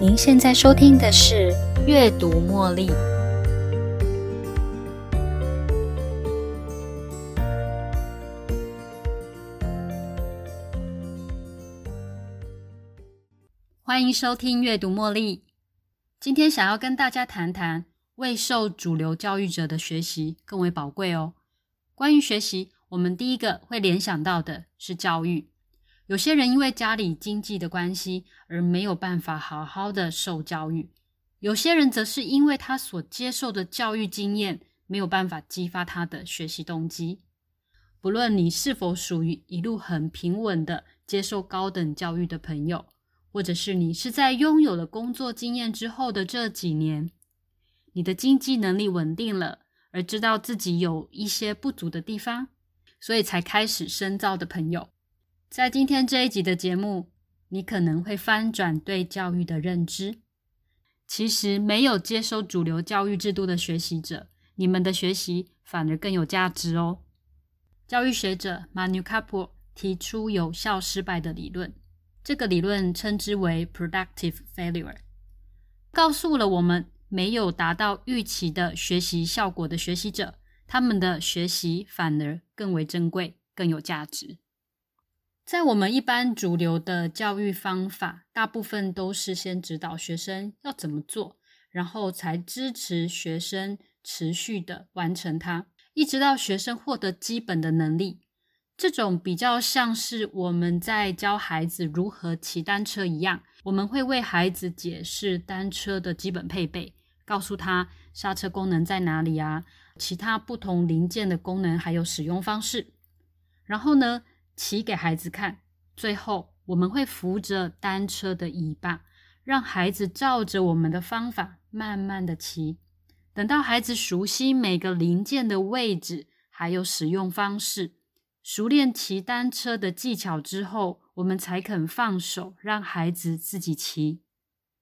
您现在收听的是《阅读茉莉》。欢迎收听《阅读茉莉》。今天想要跟大家谈谈，未受主流教育者的学习更为宝贵哦。关于学习，我们第一个会联想到的是教育。有些人因为家里经济的关系而没有办法好好的受教育，有些人则是因为他所接受的教育经验没有办法激发他的学习动机。不论你是否属于一路很平稳的接受高等教育的朋友，或者是你是在拥有了工作经验之后的这几年，你的经济能力稳定了，而知道自己有一些不足的地方，所以才开始深造的朋友。在今天这一集的节目，你可能会翻转对教育的认知。其实，没有接收主流教育制度的学习者，你们的学习反而更有价值哦。教育学者 Manu Kapur 提出有效失败的理论，这个理论称之为 productive failure，告诉了我们没有达到预期的学习效果的学习者，他们的学习反而更为珍贵、更有价值。在我们一般主流的教育方法，大部分都是先指导学生要怎么做，然后才支持学生持续的完成它，一直到学生获得基本的能力。这种比较像是我们在教孩子如何骑单车一样，我们会为孩子解释单车的基本配备，告诉他刹车功能在哪里啊，其他不同零件的功能还有使用方式，然后呢？骑给孩子看，最后我们会扶着单车的尾巴，让孩子照着我们的方法慢慢的骑。等到孩子熟悉每个零件的位置，还有使用方式，熟练骑单车的技巧之后，我们才肯放手，让孩子自己骑。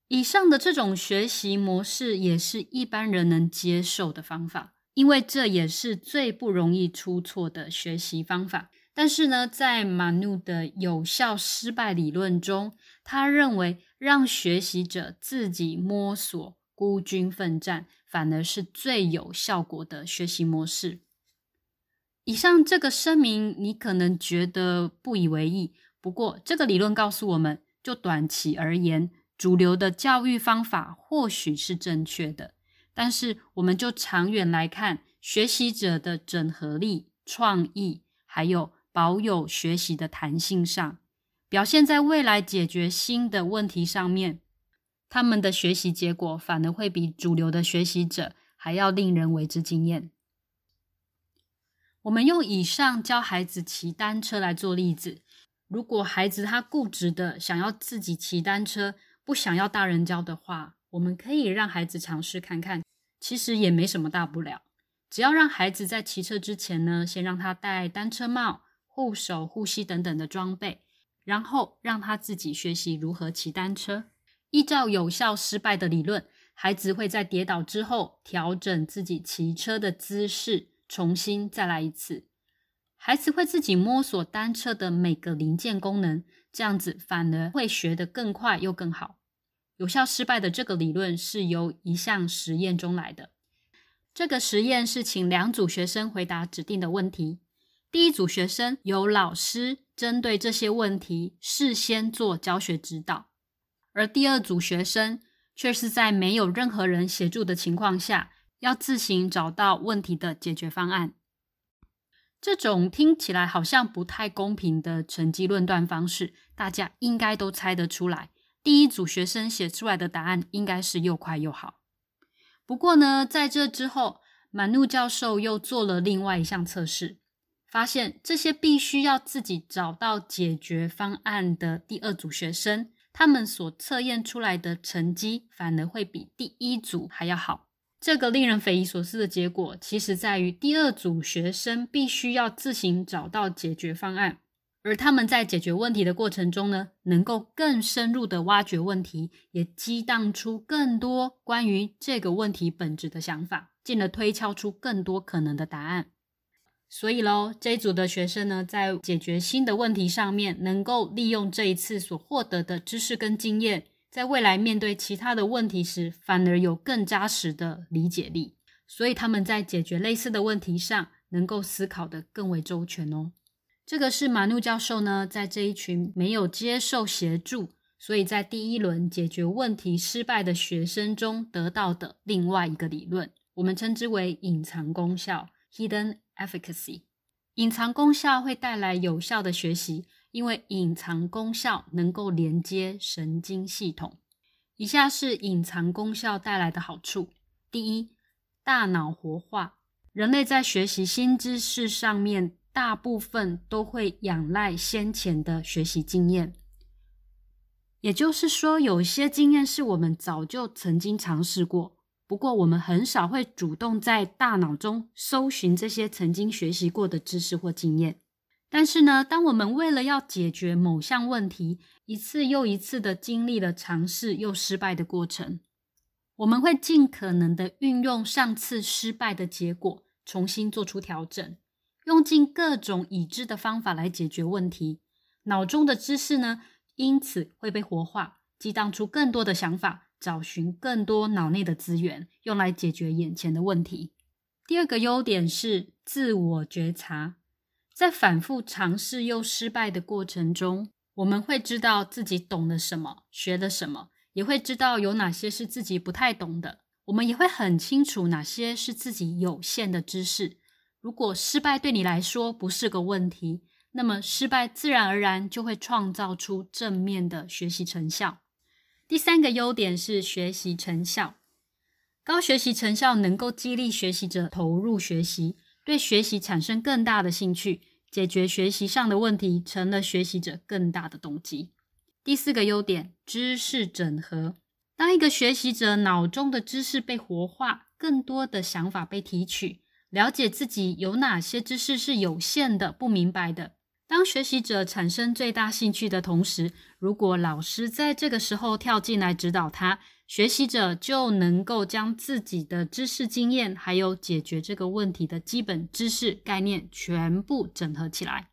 以上的这种学习模式，也是一般人能接受的方法，因为这也是最不容易出错的学习方法。但是呢，在马努的有效失败理论中，他认为让学习者自己摸索、孤军奋战，反而是最有效果的学习模式。以上这个声明，你可能觉得不以为意。不过，这个理论告诉我们，就短期而言，主流的教育方法或许是正确的，但是我们就长远来看，学习者的整合力、创意，还有保有学习的弹性上，表现在未来解决新的问题上面，他们的学习结果反而会比主流的学习者还要令人为之惊艳。我们用以上教孩子骑单车来做例子，如果孩子他固执的想要自己骑单车，不想要大人教的话，我们可以让孩子尝试看看，其实也没什么大不了，只要让孩子在骑车之前呢，先让他戴单车帽。护手、护膝等等的装备，然后让他自己学习如何骑单车。依照有效失败的理论，孩子会在跌倒之后调整自己骑车的姿势，重新再来一次。孩子会自己摸索单车的每个零件功能，这样子反而会学得更快又更好。有效失败的这个理论是由一项实验中来的。这个实验是请两组学生回答指定的问题。第一组学生由老师针对这些问题事先做教学指导，而第二组学生却是在没有任何人协助的情况下，要自行找到问题的解决方案。这种听起来好像不太公平的成绩论断方式，大家应该都猜得出来。第一组学生写出来的答案应该是又快又好。不过呢，在这之后，满怒教授又做了另外一项测试。发现这些必须要自己找到解决方案的第二组学生，他们所测验出来的成绩反而会比第一组还要好。这个令人匪夷所思的结果，其实在于第二组学生必须要自行找到解决方案，而他们在解决问题的过程中呢，能够更深入的挖掘问题，也激荡出更多关于这个问题本质的想法，进而推敲出更多可能的答案。所以喽，这一组的学生呢，在解决新的问题上面，能够利用这一次所获得的知识跟经验，在未来面对其他的问题时，反而有更扎实的理解力，所以他们在解决类似的问题上，能够思考的更为周全哦。这个是马努教授呢，在这一群没有接受协助，所以在第一轮解决问题失败的学生中得到的另外一个理论，我们称之为隐藏功效 （hidden efficacy）。隐藏功效会带来有效的学习。因为隐藏功效能够连接神经系统。以下是隐藏功效带来的好处：第一，大脑活化。人类在学习新知识上面，大部分都会仰赖先前的学习经验。也就是说，有些经验是我们早就曾经尝试过，不过我们很少会主动在大脑中搜寻这些曾经学习过的知识或经验。但是呢，当我们为了要解决某项问题，一次又一次的经历了尝试又失败的过程，我们会尽可能的运用上次失败的结果，重新做出调整，用尽各种已知的方法来解决问题。脑中的知识呢，因此会被活化，激荡出更多的想法，找寻更多脑内的资源，用来解决眼前的问题。第二个优点是自我觉察。在反复尝试又失败的过程中，我们会知道自己懂了什么，学了什么，也会知道有哪些是自己不太懂的。我们也会很清楚哪些是自己有限的知识。如果失败对你来说不是个问题，那么失败自然而然就会创造出正面的学习成效。第三个优点是学习成效，高学习成效能够激励学习者投入学习。对学习产生更大的兴趣，解决学习上的问题成了学习者更大的动机。第四个优点，知识整合。当一个学习者脑中的知识被活化，更多的想法被提取，了解自己有哪些知识是有限的、不明白的。当学习者产生最大兴趣的同时，如果老师在这个时候跳进来指导他。学习者就能够将自己的知识经验，还有解决这个问题的基本知识概念全部整合起来。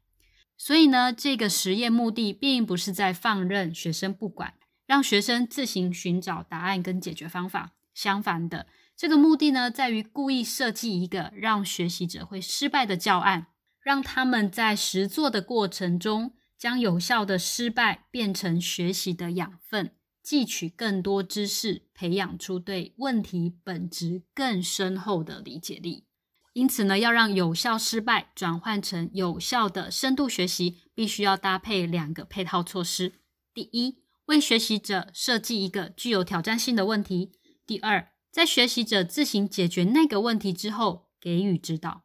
所以呢，这个实验目的并不是在放任学生不管，让学生自行寻找答案跟解决方法。相反的，这个目的呢，在于故意设计一个让学习者会失败的教案，让他们在实做的过程中，将有效的失败变成学习的养分。汲取更多知识，培养出对问题本质更深厚的理解力。因此呢，要让有效失败转换成有效的深度学习，必须要搭配两个配套措施：第一，为学习者设计一个具有挑战性的问题；第二，在学习者自行解决那个问题之后，给予指导。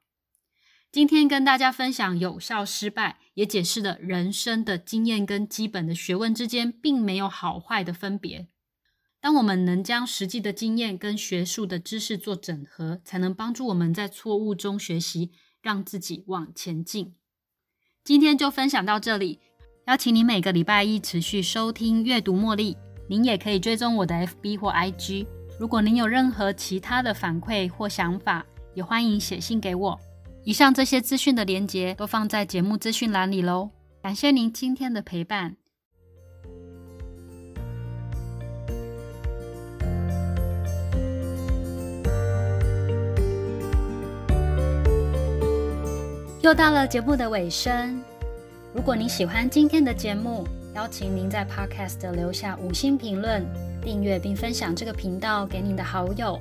今天跟大家分享有效失败，也解释了人生的经验跟基本的学问之间并没有好坏的分别。当我们能将实际的经验跟学术的知识做整合，才能帮助我们在错误中学习，让自己往前进。今天就分享到这里，邀请你每个礼拜一持续收听阅读茉莉。您也可以追踪我的 FB 或 IG。如果您有任何其他的反馈或想法，也欢迎写信给我。以上这些资讯的连接都放在节目资讯栏里喽。感谢您今天的陪伴。又到了节目的尾声，如果您喜欢今天的节目，邀请您在 Podcast 留下五星评论、订阅并分享这个频道给您的好友。